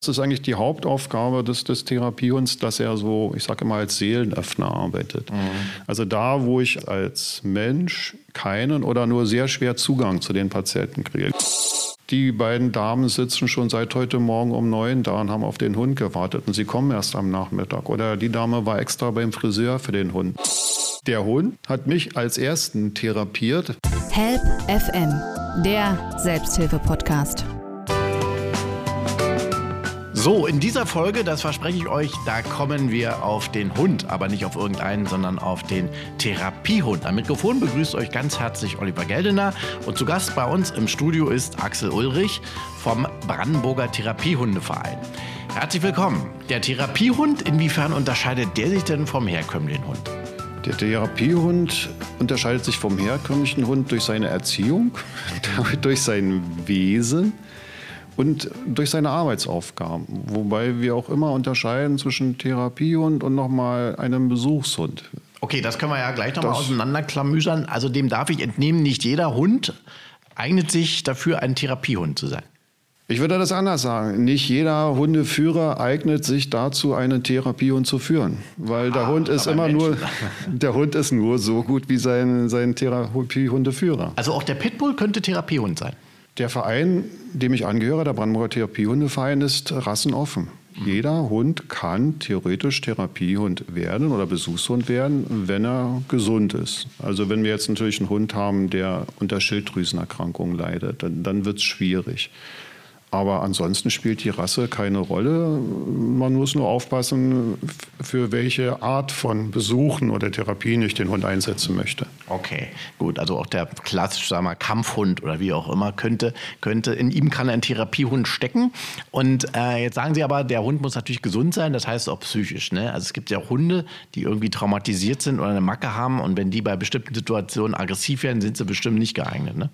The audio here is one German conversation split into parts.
Das ist eigentlich die Hauptaufgabe des, des Therapiehunds, dass er so, ich sage immer, als Seelenöffner arbeitet. Mhm. Also da, wo ich als Mensch keinen oder nur sehr schwer Zugang zu den Patienten kriege. Die beiden Damen sitzen schon seit heute Morgen um neun da und haben auf den Hund gewartet und sie kommen erst am Nachmittag. Oder die Dame war extra beim Friseur für den Hund. Der Hund hat mich als ersten therapiert. Help FM, der Selbsthilfe-Podcast. So, in dieser Folge, das verspreche ich euch, da kommen wir auf den Hund, aber nicht auf irgendeinen, sondern auf den Therapiehund. Am Mikrofon begrüßt euch ganz herzlich Oliver Geldener und zu Gast bei uns im Studio ist Axel Ulrich vom Brandenburger Therapiehundeverein. Herzlich willkommen. Der Therapiehund, inwiefern unterscheidet der sich denn vom herkömmlichen Hund? Der Therapiehund unterscheidet sich vom herkömmlichen Hund durch seine Erziehung, durch sein Wesen und durch seine Arbeitsaufgaben. Wobei wir auch immer unterscheiden zwischen Therapiehund und nochmal einem Besuchshund. Okay, das können wir ja gleich nochmal auseinanderklamüsern. Also dem darf ich entnehmen, nicht jeder Hund eignet sich dafür, ein Therapiehund zu sein. Ich würde das anders sagen. Nicht jeder Hundeführer eignet sich dazu, einen Therapiehund zu führen. Weil der ah, Hund ist immer Menschen. nur, der Hund ist nur so gut wie sein, sein Therapiehundeführer. Also auch der Pitbull könnte Therapiehund sein. Der Verein, dem ich angehöre, der Brandenburger Therapiehundeverein, ist rassenoffen. Jeder Hund kann theoretisch Therapiehund werden oder Besuchshund werden, wenn er gesund ist. Also wenn wir jetzt natürlich einen Hund haben, der unter Schilddrüsenerkrankungen leidet, dann, dann wird es schwierig. Aber ansonsten spielt die Rasse keine Rolle. Man muss nur aufpassen, für welche Art von Besuchen oder Therapien ich den Hund einsetzen möchte. Okay, gut. Also auch der klassische sagen wir, Kampfhund oder wie auch immer könnte, könnte, in ihm kann ein Therapiehund stecken. Und äh, jetzt sagen Sie aber, der Hund muss natürlich gesund sein, das heißt auch psychisch. Ne? Also es gibt ja Hunde, die irgendwie traumatisiert sind oder eine Macke haben und wenn die bei bestimmten Situationen aggressiv werden, sind sie bestimmt nicht geeignet. Ne?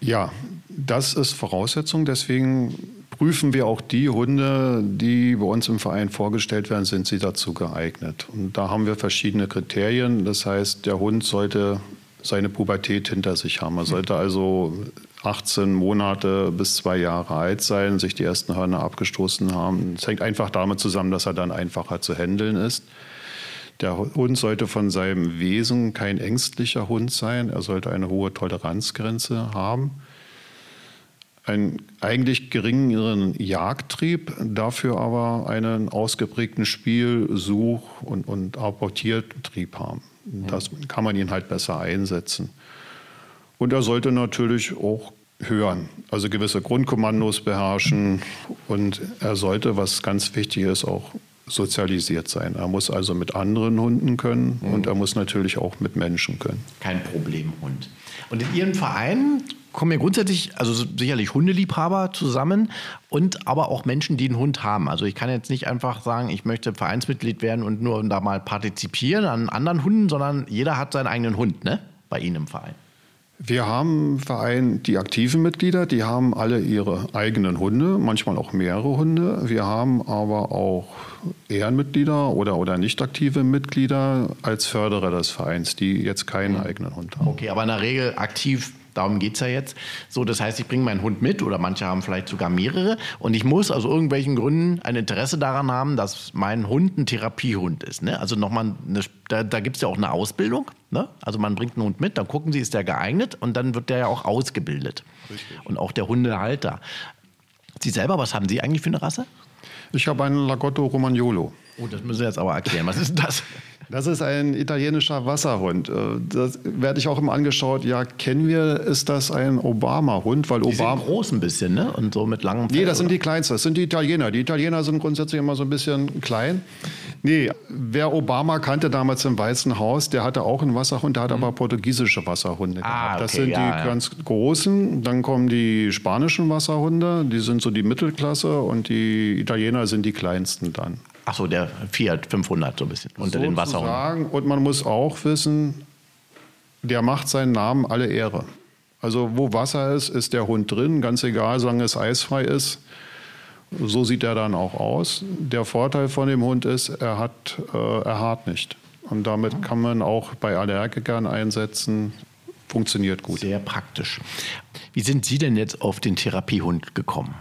Ja, das ist Voraussetzung. Deswegen prüfen wir auch die Hunde, die bei uns im Verein vorgestellt werden, sind sie dazu geeignet. Und da haben wir verschiedene Kriterien. Das heißt, der Hund sollte seine Pubertät hinter sich haben. Er sollte also 18 Monate bis zwei Jahre alt sein, sich die ersten Hörner abgestoßen haben. Es hängt einfach damit zusammen, dass er dann einfacher zu handeln ist. Der Hund sollte von seinem Wesen kein ängstlicher Hund sein. Er sollte eine hohe Toleranzgrenze haben. Einen eigentlich geringeren Jagdtrieb, dafür aber einen ausgeprägten Spiel-, Such- und, und Apportiertrieb haben. Das kann man ihn halt besser einsetzen. Und er sollte natürlich auch hören, also gewisse Grundkommandos beherrschen. Und er sollte, was ganz wichtig ist, auch sozialisiert sein. Er muss also mit anderen Hunden können mhm. und er muss natürlich auch mit Menschen können. Kein Problemhund. Und in Ihrem Verein kommen ja grundsätzlich, also sicherlich Hundeliebhaber zusammen und aber auch Menschen, die einen Hund haben. Also ich kann jetzt nicht einfach sagen, ich möchte Vereinsmitglied werden und nur da mal partizipieren an anderen Hunden, sondern jeder hat seinen eigenen Hund, ne? Bei Ihnen im Verein. Wir haben im Verein die aktiven Mitglieder, die haben alle ihre eigenen Hunde, manchmal auch mehrere Hunde. Wir haben aber auch Ehrenmitglieder oder, oder nicht aktive Mitglieder als Förderer des Vereins, die jetzt keinen mhm. eigenen Hund haben. Okay, aber in der Regel aktiv darum geht es ja jetzt. So, das heißt, ich bringe meinen Hund mit oder manche haben vielleicht sogar mehrere und ich muss aus irgendwelchen Gründen ein Interesse daran haben, dass mein Hund ein Therapiehund ist. Ne? Also nochmal, eine, da, da gibt es ja auch eine Ausbildung. Ne? Also man bringt einen Hund mit, dann gucken sie, ist der geeignet und dann wird der ja auch ausgebildet. Richtig. Und auch der Hundehalter. Sie selber, was haben Sie eigentlich für eine Rasse? Ich habe einen Lagotto Romagnolo. Oh, das müssen Sie jetzt aber erklären. Was ist das? Das ist ein italienischer Wasserhund. Äh, das werde ich auch immer angeschaut. Ja, kennen wir, ist das ein Obama-Hund? Weil die Obama sind groß ein bisschen, ne? Und so mit langem Fell, Nee, das sind die kleinsten. Das sind die Italiener. Die Italiener sind grundsätzlich immer so ein bisschen klein. Nee, wer Obama kannte damals im Weißen Haus, der hatte auch einen Wasserhund, der hat mhm. aber portugiesische Wasserhunde ah, gehabt. Das okay, sind ja, die ja. ganz großen. Dann kommen die spanischen Wasserhunde, die sind so die Mittelklasse und die Italiener sind die kleinsten dann. Ach so, der Fiat 500 so ein bisschen unter so den Wasserhunden. Und man muss auch wissen, der macht seinen Namen alle Ehre. Also wo Wasser ist, ist der Hund drin, ganz egal, solange es eisfrei ist. So sieht er dann auch aus. Der Vorteil von dem Hund ist, er, hat, äh, er hart nicht. Und damit kann man auch bei Allergikern einsetzen. Funktioniert gut. Sehr praktisch. Wie sind Sie denn jetzt auf den Therapiehund gekommen?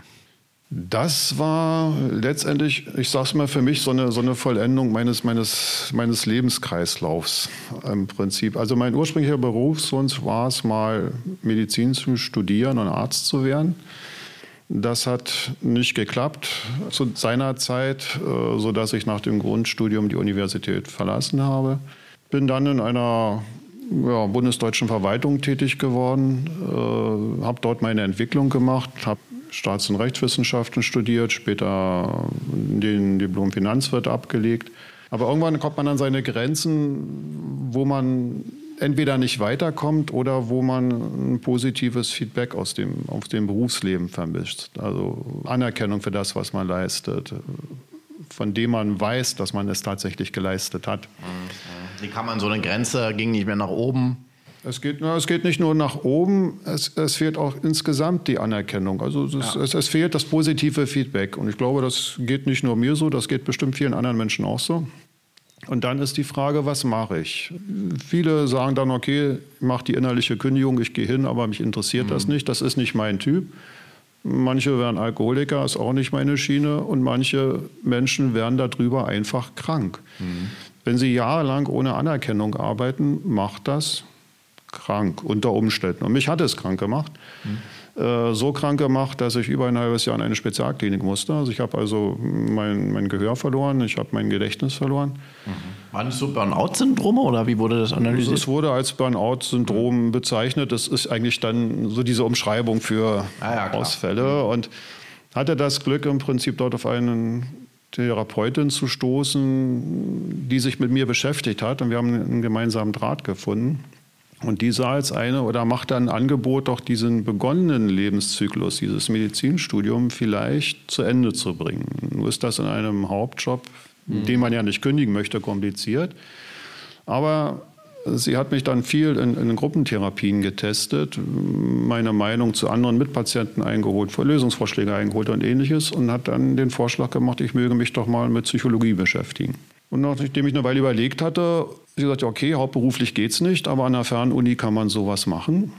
Das war letztendlich, ich sage es mal für mich, so eine, so eine Vollendung meines, meines, meines Lebenskreislaufs im Prinzip. Also mein ursprünglicher Berufswunsch war es mal, Medizin zu studieren und Arzt zu werden. Das hat nicht geklappt zu seiner Zeit, äh, sodass ich nach dem Grundstudium die Universität verlassen habe. Bin dann in einer ja, bundesdeutschen Verwaltung tätig geworden, äh, habe dort meine Entwicklung gemacht, habe Staats- und Rechtswissenschaften studiert, später den Diplom Finanzwirt abgelegt. Aber irgendwann kommt man an seine Grenzen, wo man entweder nicht weiterkommt oder wo man ein positives Feedback aus dem, aus dem Berufsleben vermischt. Also Anerkennung für das, was man leistet, von dem man weiß, dass man es tatsächlich geleistet hat. Wie kann man so eine Grenze, ging nicht mehr nach oben? Es geht, es geht nicht nur nach oben, es, es fehlt auch insgesamt die Anerkennung. Also es, ja. es, es, fehlt das positive Feedback. Und ich glaube, das geht nicht nur mir so, das geht bestimmt vielen anderen Menschen auch so. Und dann ist die Frage, was mache ich? Viele sagen dann, okay, ich mache die innerliche Kündigung, ich gehe hin, aber mich interessiert mhm. das nicht, das ist nicht mein Typ. Manche werden Alkoholiker, ist auch nicht meine Schiene. Und manche Menschen werden darüber einfach krank. Mhm. Wenn sie jahrelang ohne Anerkennung arbeiten, macht das krank unter Umständen. Und mich hat es krank gemacht. Mhm. Äh, so krank gemacht, dass ich über ein halbes Jahr in eine Spezialklinik musste. Also ich habe also mein, mein Gehör verloren, ich habe mein Gedächtnis verloren. Mhm. Waren das so Burnout-Syndrome oder wie wurde das analysiert? Es wurde als Burnout-Syndrom bezeichnet. Das ist eigentlich dann so diese Umschreibung für ah, ja, Ausfälle. Mhm. Und hatte das Glück im Prinzip dort auf einen Therapeutin zu stoßen, die sich mit mir beschäftigt hat. Und wir haben einen gemeinsamen Draht gefunden. Und die sah als eine oder macht ein Angebot, doch diesen begonnenen Lebenszyklus, dieses Medizinstudium vielleicht zu Ende zu bringen. Nur ist das in einem Hauptjob, mhm. den man ja nicht kündigen möchte, kompliziert. Aber sie hat mich dann viel in, in, Gruppentherapien getestet, meine Meinung zu anderen Mitpatienten eingeholt, Lösungsvorschläge eingeholt und ähnliches und hat dann den Vorschlag gemacht, ich möge mich doch mal mit Psychologie beschäftigen. Und nachdem ich eine Weile überlegt hatte, ich gesagt, okay, hauptberuflich geht es nicht, aber an der Fernuni kann man sowas machen.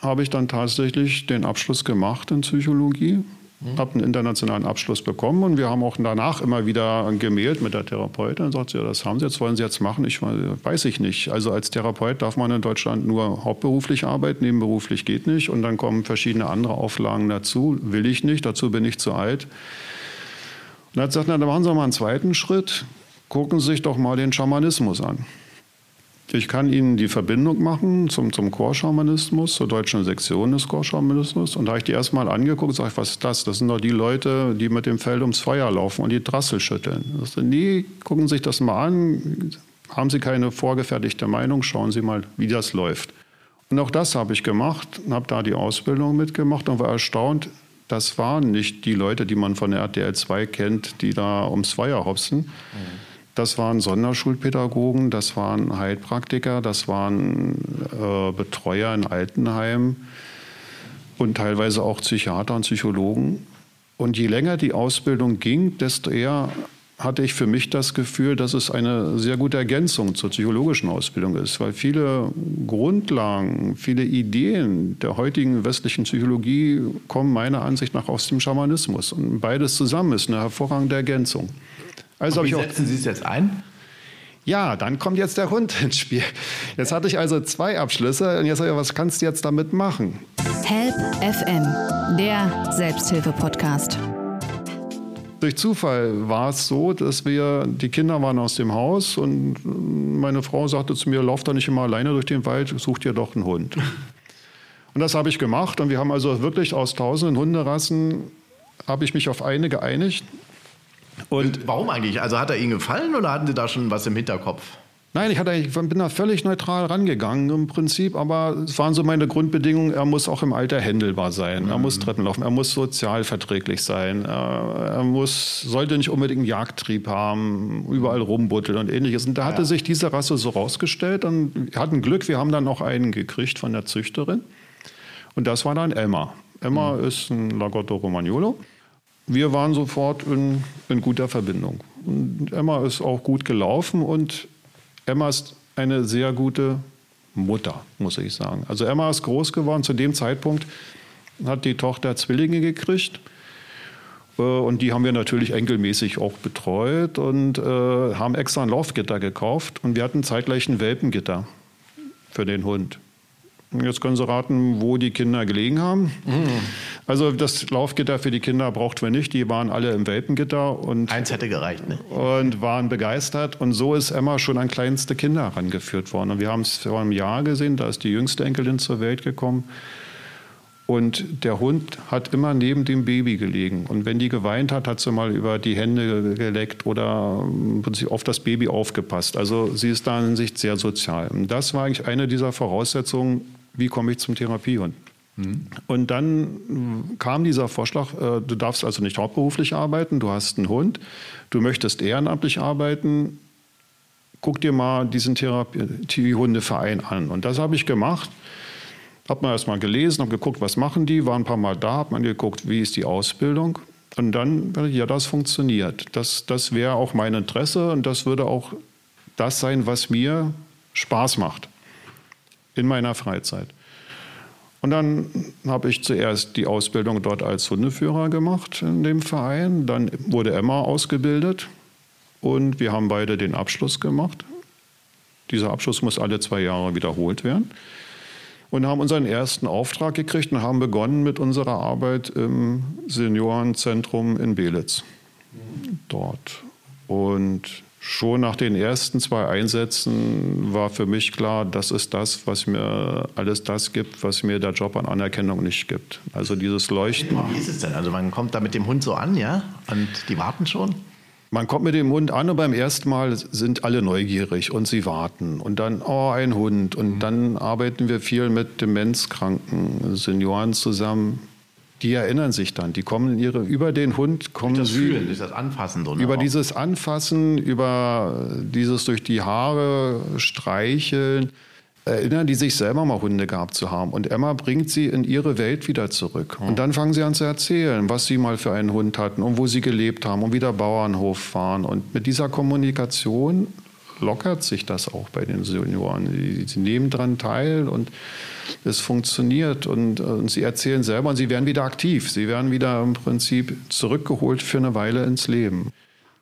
Habe ich dann tatsächlich den Abschluss gemacht in Psychologie, mhm. habe einen internationalen Abschluss bekommen und wir haben auch danach immer wieder gemeldet mit der Therapeutin. Dann sagt sie, ja, das haben Sie jetzt, wollen Sie jetzt machen? Ich weiß ich nicht. Also als Therapeut darf man in Deutschland nur hauptberuflich arbeiten, nebenberuflich geht nicht und dann kommen verschiedene andere Auflagen dazu. Will ich nicht, dazu bin ich zu alt. Und dann hat sie gesagt, na, dann machen Sie mal einen zweiten Schritt. Gucken Sie sich doch mal den Schamanismus an. Ich kann Ihnen die Verbindung machen zum, zum Chorschamanismus, zur deutschen Sektion des Chorschamanismus. Und da habe ich die erstmal angeguckt, sage ich, was ist das? Das sind doch die Leute, die mit dem Feld ums Feuer laufen und die Drassel schütteln. Das nee, gucken Sie sich das mal an. Haben Sie keine vorgefertigte Meinung? Schauen Sie mal, wie das läuft. Und auch das habe ich gemacht, habe da die Ausbildung mitgemacht und war erstaunt, das waren nicht die Leute, die man von der RTL 2 kennt, die da ums Feuer hopsen. Mhm das waren Sonderschulpädagogen, das waren Heilpraktiker, das waren äh, Betreuer in Altenheimen und teilweise auch Psychiater und Psychologen. Und je länger die Ausbildung ging, desto eher hatte ich für mich das Gefühl, dass es eine sehr gute Ergänzung zur psychologischen Ausbildung ist, weil viele Grundlagen, viele Ideen der heutigen westlichen Psychologie kommen meiner Ansicht nach aus dem Schamanismus. Und beides zusammen ist eine hervorragende Ergänzung. Also wie setzen Sie es jetzt ein? Ja, dann kommt jetzt der Hund ins Spiel. Jetzt hatte ich also zwei Abschlüsse und jetzt sage ich, was kannst du jetzt damit machen? Help FM, der Selbsthilfe-Podcast. Durch Zufall war es so, dass wir, die Kinder waren aus dem Haus und meine Frau sagte zu mir, lauf doch nicht immer alleine durch den Wald, such dir doch einen Hund. Und das habe ich gemacht und wir haben also wirklich aus tausenden Hunderassen, habe ich mich auf eine geeinigt und Warum eigentlich? Also hat er Ihnen gefallen oder hatten Sie da schon was im Hinterkopf? Nein, ich, hatte, ich bin da völlig neutral rangegangen im Prinzip, aber es waren so meine Grundbedingungen, er muss auch im Alter händelbar sein, mhm. er muss Treppen laufen, er muss sozial verträglich sein, er muss, sollte nicht unbedingt einen Jagdtrieb haben, überall rumbutteln und ähnliches. Und da hatte ja. sich diese Rasse so rausgestellt und wir hatten Glück, wir haben dann noch einen gekriegt von der Züchterin und das war dann Emma. Emma mhm. ist ein Lagotto Romagnolo wir waren sofort in, in guter Verbindung. Und Emma ist auch gut gelaufen und Emma ist eine sehr gute Mutter, muss ich sagen. Also Emma ist groß geworden. Zu dem Zeitpunkt hat die Tochter Zwillinge gekriegt. Äh, und die haben wir natürlich enkelmäßig auch betreut und äh, haben extra ein Laufgitter gekauft. Und wir hatten zeitgleich ein Welpengitter für den Hund. Jetzt können Sie raten, wo die Kinder gelegen haben. Mhm. Also das Laufgitter für die Kinder brauchten wir nicht. Die waren alle im Welpengitter. Und, Eins hätte gereicht, ne? Und waren begeistert. Und so ist Emma schon an kleinste Kinder herangeführt worden. Und wir haben es vor einem Jahr gesehen, da ist die jüngste Enkelin zur Welt gekommen. Und der Hund hat immer neben dem Baby gelegen. Und wenn die geweint hat, hat sie mal über die Hände geleckt oder auf das Baby aufgepasst. Also sie ist da in Sicht sehr sozial. Und das war eigentlich eine dieser Voraussetzungen, wie komme ich zum Therapiehund. Und dann kam dieser Vorschlag, äh, du darfst also nicht hauptberuflich arbeiten, du hast einen Hund, du möchtest ehrenamtlich arbeiten, guck dir mal diesen Therapiehundeverein an. Und das habe ich gemacht. Hat man erst mal gelesen, habe geguckt, was machen die, war ein paar Mal da, hat man geguckt, wie ist die Ausbildung. Und dann, ja, das funktioniert. Das, das wäre auch mein Interesse und das würde auch das sein, was mir Spaß macht in meiner Freizeit. Und dann habe ich zuerst die Ausbildung dort als Hundeführer gemacht in dem Verein. Dann wurde Emma ausgebildet und wir haben beide den Abschluss gemacht. Dieser Abschluss muss alle zwei Jahre wiederholt werden. Und haben unseren ersten Auftrag gekriegt und haben begonnen mit unserer Arbeit im Seniorenzentrum in Belitz. Dort. Und Schon nach den ersten zwei Einsätzen war für mich klar, das ist das, was mir alles das gibt, was mir der Job an Anerkennung nicht gibt. Also dieses Leuchten. Wie ist es denn? Also man kommt da mit dem Hund so an, ja? Und die warten schon? Man kommt mit dem Hund an und beim ersten Mal sind alle neugierig und sie warten. Und dann, oh, ein Hund. Und mhm. dann arbeiten wir viel mit demenzkranken Senioren zusammen die erinnern sich dann. Die kommen ihre, über den Hund kommen durch das sie. Fühlen, durch das Anfassen. So über auch. dieses Anfassen, über dieses durch die Haare streicheln, erinnern die sich selber mal Hunde gehabt zu haben. Und Emma bringt sie in ihre Welt wieder zurück. Und dann fangen sie an zu erzählen, was sie mal für einen Hund hatten und wo sie gelebt haben und wie der Bauernhof waren. Und mit dieser Kommunikation lockert sich das auch bei den Senioren. Sie, nehmen daran teil und es funktioniert und, und, sie erzählen selber und sie werden wieder aktiv. Sie werden wieder im Prinzip zurückgeholt für eine Weile ins Leben.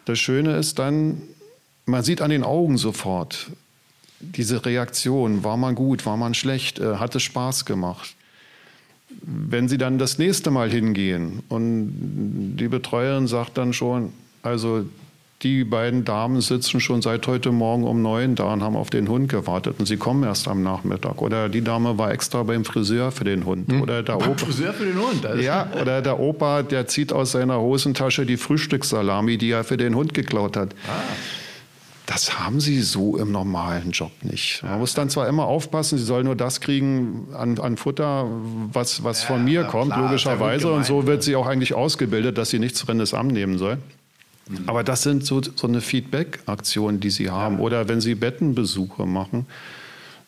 Das Schöne ist dann, man sieht an den Augen sofort diese Reaktion. War man gut, war man schlecht, äh, hat es Spaß gemacht. Wenn sie dann das nächste Mal hingehen und die Betreuerin sagt dann schon, also die beiden Damen sitzen schon seit heute Morgen um neun da und haben auf den Hund gewartet und sie kommen erst am Nachmittag. Oder die Dame war extra beim Friseur für den Hund. Hm. Oder der beim Opa, Friseur für den Hund? Also. Ja, oder der Opa, der zieht aus seiner Hosentasche die Frühstückssalami, die er für den Hund geklaut hat. Ah. Das haben sie so im normalen Job nicht. Man muss dann zwar immer aufpassen, sie soll nur das kriegen an, an Futter, was, was ja, von mir kommt, klar, logischerweise. Und so wird sie auch eigentlich ausgebildet, dass sie nichts Fremdes annehmen soll. Aber das sind so, so eine Feedback-Aktion, die Sie haben. Ja. Oder wenn Sie Bettenbesuche machen,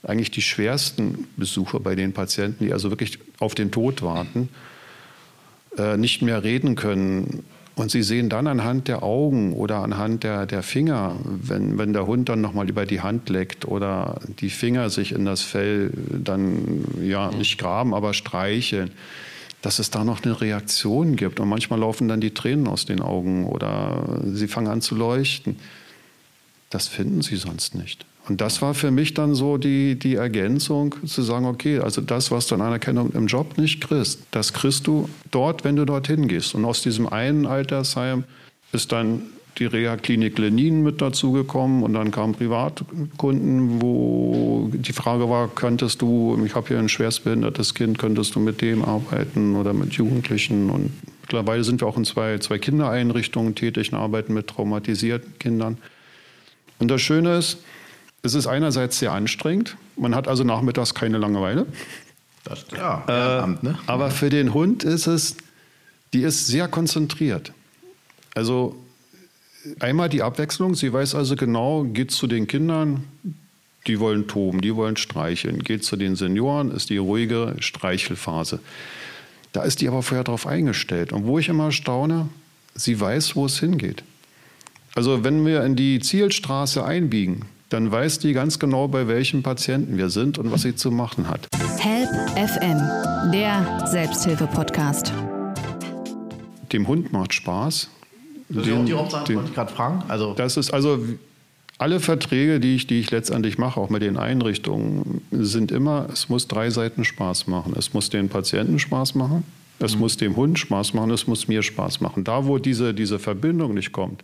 eigentlich die schwersten Besuche bei den Patienten, die also wirklich auf den Tod warten, äh, nicht mehr reden können. Und Sie sehen dann anhand der Augen oder anhand der, der Finger, wenn, wenn der Hund dann nochmal über die Hand leckt oder die Finger sich in das Fell dann ja nicht graben, aber streicheln dass es da noch eine Reaktion gibt. Und manchmal laufen dann die Tränen aus den Augen oder sie fangen an zu leuchten. Das finden sie sonst nicht. Und das war für mich dann so die, die Ergänzung, zu sagen, okay, also das, was du an Anerkennung im Job nicht kriegst, das kriegst du dort, wenn du dorthin gehst. Und aus diesem einen Altersheim ist dann die Reha-Klinik Lenin mit dazugekommen und dann kamen Privatkunden, wo die Frage war, könntest du, ich habe hier ein schwerstbehindertes Kind, könntest du mit dem arbeiten oder mit Jugendlichen und mittlerweile sind wir auch in zwei, zwei Kindereinrichtungen tätig und arbeiten mit traumatisierten Kindern. Und das Schöne ist, es ist einerseits sehr anstrengend, man hat also nachmittags keine Langeweile. Das, ja, äh, Amt, ne? Aber für den Hund ist es, die ist sehr konzentriert. Also einmal die Abwechslung. Sie weiß also genau, geht zu den Kindern, die wollen toben, die wollen streicheln. Geht zu den Senioren, ist die ruhige Streichelphase. Da ist die aber vorher darauf eingestellt. Und wo ich immer staune, sie weiß, wo es hingeht. Also wenn wir in die Zielstraße einbiegen, dann weiß die ganz genau, bei welchem Patienten wir sind und was sie zu machen hat. Help FM, der Selbsthilfe-Podcast. dem Hund macht Spaß. Das ist auch die Hauptsache, wollte ich gerade fragen. Also das ist also alle Verträge, die ich, die ich letztendlich mache, auch mit den Einrichtungen, sind immer, es muss drei Seiten Spaß machen. Es muss den Patienten Spaß machen, es mhm. muss dem Hund Spaß machen, es muss mir Spaß machen. Da, wo diese, diese Verbindung nicht kommt,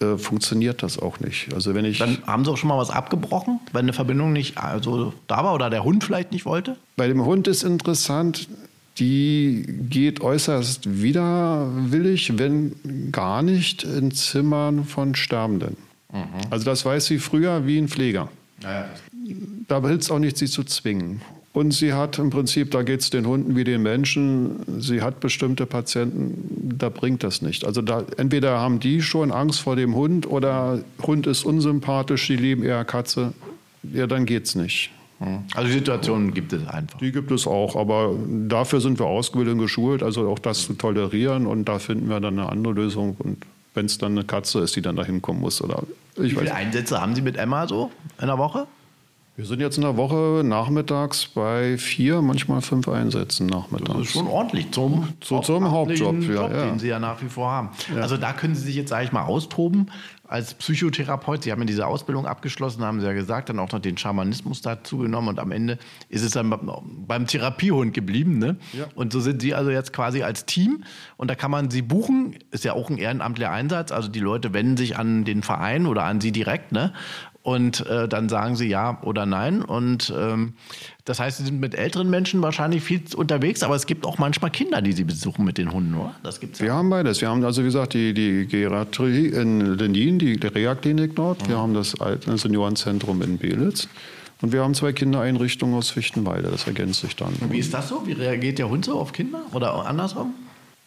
äh, funktioniert das auch nicht. Also wenn ich Dann haben Sie auch schon mal was abgebrochen, wenn eine Verbindung nicht also da war oder der Hund vielleicht nicht wollte? Bei dem Hund ist interessant, die geht äußerst widerwillig, wenn gar nicht in Zimmern von Sterbenden. Mhm. Also das weiß sie früher wie ein Pfleger. Ja, da hilft es auch nicht, sie zu zwingen. Und sie hat im Prinzip, da geht es den Hunden wie den Menschen, sie hat bestimmte Patienten, da bringt das nicht. Also da, entweder haben die schon Angst vor dem Hund oder Hund ist unsympathisch, die lieben eher Katze, ja, dann geht's nicht. Hm. Also Situationen gibt es einfach. Die gibt es auch, aber dafür sind wir ausgebildet und geschult, also auch das zu tolerieren und da finden wir dann eine andere Lösung. Und wenn es dann eine Katze ist, die dann da hinkommen muss. Oder Wie viele Einsätze haben Sie mit Emma so in der Woche? Wir sind jetzt in der Woche nachmittags bei vier, manchmal fünf Einsätzen nachmittags. Das ist schon ordentlich zum, so, zum Hauptjob, Job, ja, den Sie ja nach wie vor haben. Ja. Also da können Sie sich jetzt, sage ich mal, austoben als Psychotherapeut. Sie haben ja diese Ausbildung abgeschlossen, haben Sie ja gesagt, dann auch noch den Schamanismus dazu genommen und am Ende ist es dann beim Therapiehund geblieben. Ne? Ja. Und so sind Sie also jetzt quasi als Team und da kann man Sie buchen. Ist ja auch ein ehrenamtlicher Einsatz. Also die Leute wenden sich an den Verein oder an Sie direkt ne? Und äh, dann sagen sie ja oder nein. Und ähm, das heißt, sie sind mit älteren Menschen wahrscheinlich viel unterwegs, aber es gibt auch manchmal Kinder, die sie besuchen mit den Hunden, oder? Das gibt's ja. Wir haben beides. Wir haben also, wie gesagt, die, die Geriatrie in Lendin, die Reha-Klinik dort. Mhm. Wir haben das Seniorenzentrum in Belitz. Und wir haben zwei Kindereinrichtungen aus Fichtenwalde. Das ergänzt sich dann. Und wie ist das so? Wie reagiert der Hund so auf Kinder? Oder andersrum?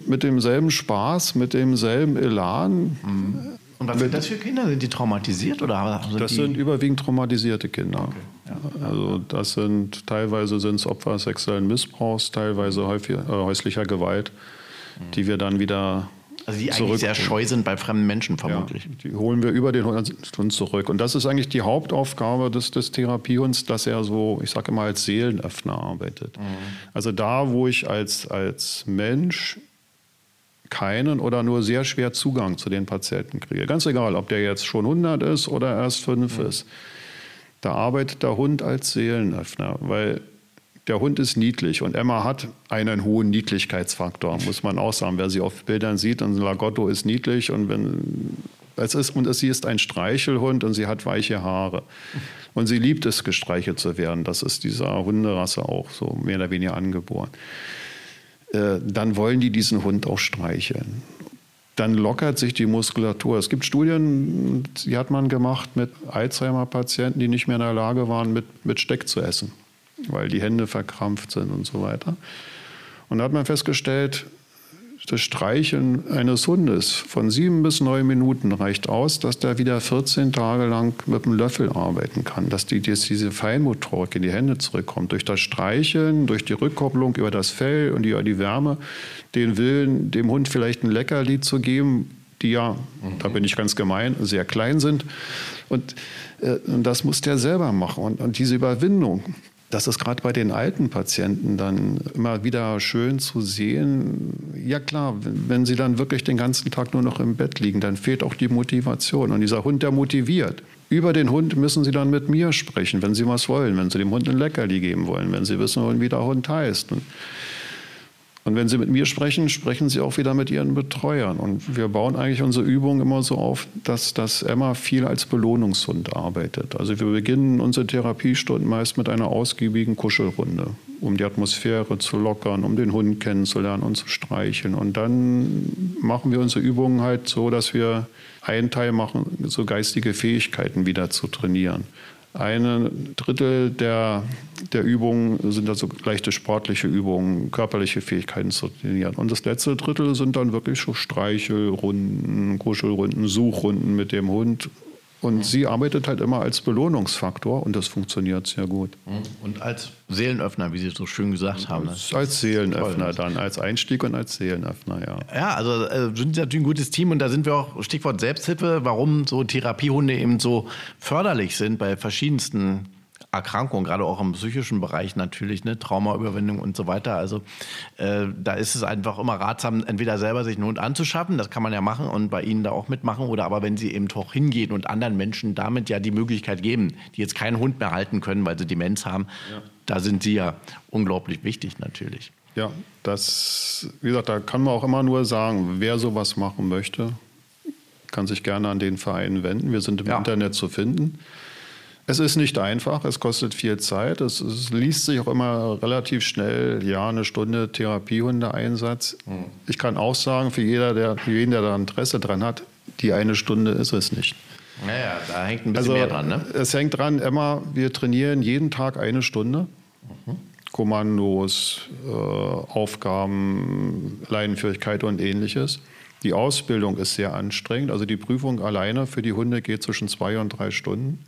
Mit demselben Spaß, mit demselben Elan. Mhm. Und was sind das für Kinder? Sind die traumatisiert oder sind Das die sind überwiegend traumatisierte Kinder. Okay. Ja. Also das sind teilweise sind es Opfer sexuellen Missbrauchs, teilweise häufig, äh, häuslicher Gewalt, mhm. die wir dann wieder also die eigentlich sehr scheu sind bei fremden Menschen vermutlich. Ja, die holen wir über den Hund zurück. Und das ist eigentlich die Hauptaufgabe des, des Therapiehunds, dass er so, ich sage immer, als Seelenöffner arbeitet. Mhm. Also da, wo ich als, als Mensch keinen oder nur sehr schwer Zugang zu den Patienten kriege. Ganz egal, ob der jetzt schon 100 ist oder erst 5 mhm. ist. Da arbeitet der Hund als Seelenöffner, weil der Hund ist niedlich und Emma hat einen hohen Niedlichkeitsfaktor, muss man auch sagen. Wer sie auf Bildern sieht, und Lagotto ist niedlich und wenn es ist und sie ist ein Streichelhund und sie hat weiche Haare und sie liebt es gestreichelt zu werden. Das ist dieser Hunderasse auch so mehr oder weniger angeboren. Äh, dann wollen die diesen Hund auch streicheln. Dann lockert sich die Muskulatur. Es gibt Studien, die hat man gemacht mit Alzheimer-Patienten, die nicht mehr in der Lage waren, mit, mit Steck zu essen, weil die Hände verkrampft sind und so weiter. Und da hat man festgestellt, das Streicheln eines Hundes von sieben bis neun Minuten reicht aus, dass der wieder 14 Tage lang mit dem Löffel arbeiten kann, dass, die, diese Feinmotorik in die Hände zurückkommt. Durch das Streicheln, durch die Rückkopplung über das Fell und über die Wärme, den Willen, dem Hund vielleicht ein Leckerli zu geben, die ja, mhm. da bin ich ganz gemein, sehr klein sind. Und, äh, und das muss der selber machen. Und, und diese Überwindung, das ist gerade bei den alten Patienten dann immer wieder schön zu sehen. Ja klar, wenn sie dann wirklich den ganzen Tag nur noch im Bett liegen, dann fehlt auch die Motivation. Und dieser Hund, der motiviert. Über den Hund müssen sie dann mit mir sprechen, wenn sie was wollen, wenn sie dem Hund ein Leckerli geben wollen, wenn sie wissen wollen, wie der Hund heißt. Und und wenn Sie mit mir sprechen, sprechen Sie auch wieder mit Ihren Betreuern. Und wir bauen eigentlich unsere Übung immer so auf, dass, dass Emma viel als Belohnungshund arbeitet. Also wir beginnen unsere Therapiestunden meist mit einer ausgiebigen Kuschelrunde, um die Atmosphäre zu lockern, um den Hund kennenzulernen und zu streicheln. Und dann machen wir unsere Übungen halt so, dass wir einen Teil machen, so geistige Fähigkeiten wieder zu trainieren. Ein Drittel der, der Übungen sind also leichte sportliche Übungen, körperliche Fähigkeiten zu trainieren. Und das letzte Drittel sind dann wirklich so Streichelrunden, Kuschelrunden, Suchrunden mit dem Hund, und sie arbeitet halt immer als Belohnungsfaktor und das funktioniert sehr gut. Mhm. Und als Seelenöffner, wie Sie so schön gesagt haben. Ne? Als Seelenöffner dann, als Einstieg und als Seelenöffner, ja. Ja, also äh, sind Sie natürlich ein gutes Team und da sind wir auch, Stichwort Selbsthilfe, warum so Therapiehunde eben so förderlich sind bei verschiedensten Erkrankungen, gerade auch im psychischen Bereich natürlich, ne, Traumaüberwindung und so weiter. Also äh, da ist es einfach immer ratsam, entweder selber sich einen Hund anzuschaffen, das kann man ja machen und bei Ihnen da auch mitmachen, oder aber wenn Sie eben doch hingehen und anderen Menschen damit ja die Möglichkeit geben, die jetzt keinen Hund mehr halten können, weil sie Demenz haben, ja. da sind Sie ja unglaublich wichtig natürlich. Ja, das, wie gesagt, da kann man auch immer nur sagen, wer sowas machen möchte, kann sich gerne an den Verein wenden. Wir sind im ja. Internet zu finden. Es ist nicht einfach, es kostet viel Zeit. Es, es, liest sich auch immer relativ schnell, ja, eine Stunde Therapiehundeeinsatz. Mhm. Ich kann auch sagen, für, jeder, der, für jeden, der da Interesse dran hat, die eine Stunde ist es nicht. Naja, da hängt ein bisschen also, mehr dran, ne? Es hängt dran, Emma, wir trainieren jeden Tag eine Stunde. Mhm. Kommandos, äh, Aufgaben, Leinenführigkeit und ähnliches. Die Ausbildung ist sehr anstrengend. Also die Prüfung alleine für die Hunde geht zwischen zwei und drei Stunden.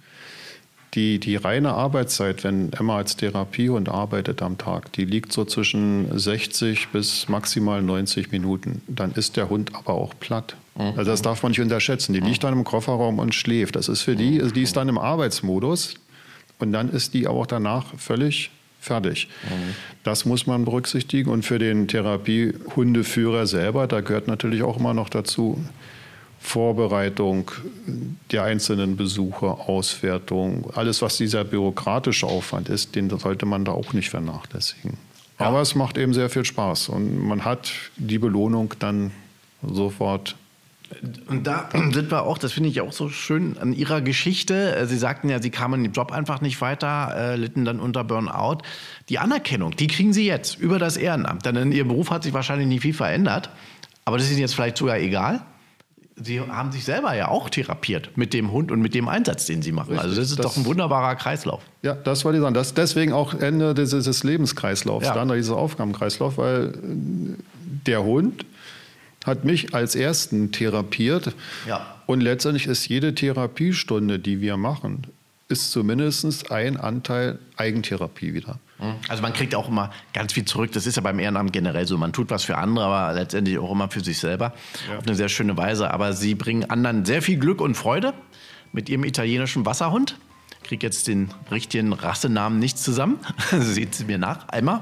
Die, die reine Arbeitszeit, wenn Emma als Therapiehund arbeitet am Tag, die liegt so zwischen 60 bis maximal 90 Minuten. Dann ist der Hund aber auch platt. Mhm. Also das darf man nicht unterschätzen. Die liegt dann im Kofferraum und schläft. Das ist für die, die ist dann im Arbeitsmodus und dann ist die auch danach völlig fertig. Mhm. Das muss man berücksichtigen. Und für den Therapiehundeführer selber, da gehört natürlich auch immer noch dazu, Vorbereitung der einzelnen Besuche, Auswertung, alles, was dieser bürokratische Aufwand ist, den sollte man da auch nicht vernachlässigen. Ja. Aber es macht eben sehr viel Spaß und man hat die Belohnung dann sofort und da sind wir auch, das finde ich auch so schön an Ihrer Geschichte. Sie sagten ja, Sie kamen im Job einfach nicht weiter, äh, litten dann unter Burnout. Die Anerkennung, die kriegen Sie jetzt über das Ehrenamt. Denn in Ihrem Beruf hat sich wahrscheinlich nicht viel verändert. Aber das ist Ihnen jetzt vielleicht sogar egal. Sie haben sich selber ja auch therapiert mit dem Hund und mit dem Einsatz, den Sie machen. Richtig, also das ist das, doch ein wunderbarer Kreislauf. Ja, das wollte ich sagen. Das deswegen auch Ende dieses, dieses Lebenskreislaufs, ja. dann dieses Aufgabenkreislauf, weil der Hund hat mich als Ersten therapiert. Ja. Und letztendlich ist jede Therapiestunde, die wir machen, ist zumindest ein Anteil Eigentherapie wieder. Also man kriegt auch immer ganz viel zurück. Das ist ja beim Ehrenamt generell so. Man tut was für andere, aber letztendlich auch immer für sich selber. Ja. Auf eine sehr schöne Weise. Aber sie bringen anderen sehr viel Glück und Freude mit ihrem italienischen Wasserhund kriege jetzt den richtigen Rassenamen nicht zusammen. Sieht sie mir nach, einmal.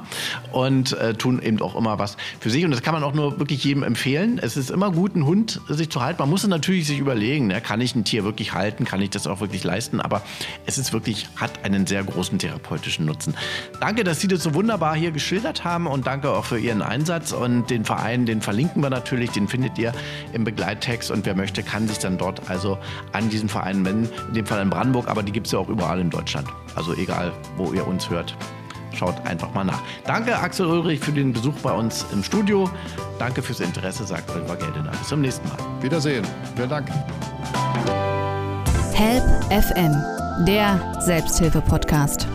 Und äh, tun eben auch immer was für sich. Und das kann man auch nur wirklich jedem empfehlen. Es ist immer gut, einen Hund sich zu halten. Man muss natürlich sich überlegen, ne? kann ich ein Tier wirklich halten? Kann ich das auch wirklich leisten? Aber es ist wirklich, hat einen sehr großen therapeutischen Nutzen. Danke, dass Sie das so wunderbar hier geschildert haben und danke auch für Ihren Einsatz. Und den Verein, den verlinken wir natürlich, den findet ihr im Begleittext. Und wer möchte, kann sich dann dort also an diesen Verein wenden. In dem Fall in Brandenburg, aber die gibt es ja auch überall in Deutschland. Also egal, wo ihr uns hört. Schaut einfach mal nach. Danke, Axel Ulrich, für den Besuch bei uns im Studio. Danke fürs Interesse, sagt Oliver Geldener. Bis zum nächsten Mal. Wiedersehen. Vielen Dank. Help FM, der Selbsthilfe-Podcast.